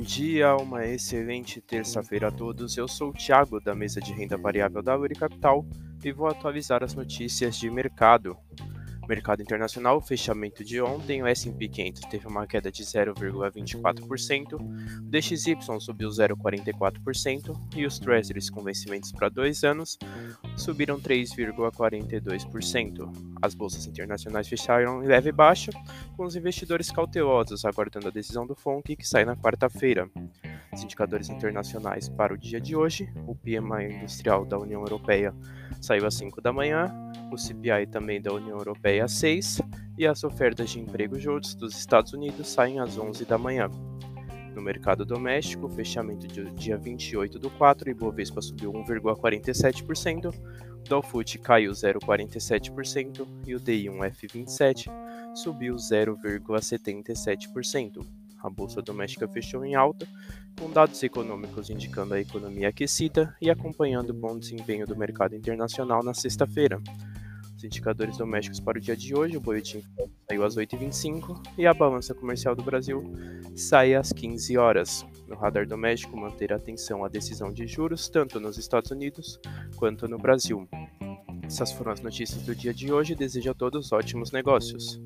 dia, uma excelente terça-feira a todos. Eu sou o Thiago, da mesa de renda variável da Uri Capital, e vou atualizar as notícias de mercado. Mercado internacional, fechamento de ontem, o S&P 500 teve uma queda de 0,24%, o DXY subiu 0,44% e os Treasuries com vencimentos para dois anos subiram 3,42%. As bolsas internacionais fecharam em leve baixa, com os investidores cautelosos aguardando a decisão do FONC que sai na quarta-feira. Os indicadores internacionais para o dia de hoje, o PMI industrial da União Europeia saiu às 5 da manhã, o CPI também da União Europeia às 6 e as ofertas de emprego juntos dos Estados Unidos saem às 11 da manhã. No mercado doméstico, fechamento de dia 28 do 4, Ibovespa subiu 1,47%, o Dow Food caiu 0,47% e o DI1F27 subiu 0,77%. A bolsa doméstica fechou em alta, com dados econômicos indicando a economia aquecida e acompanhando o bom desempenho do mercado internacional na sexta-feira. Os indicadores domésticos para o dia de hoje, o boletim saiu às 8h25 e a balança comercial do Brasil sai às 15 horas. No radar doméstico, manter atenção à decisão de juros tanto nos Estados Unidos quanto no Brasil. Essas foram as notícias do dia de hoje. Desejo a todos ótimos negócios.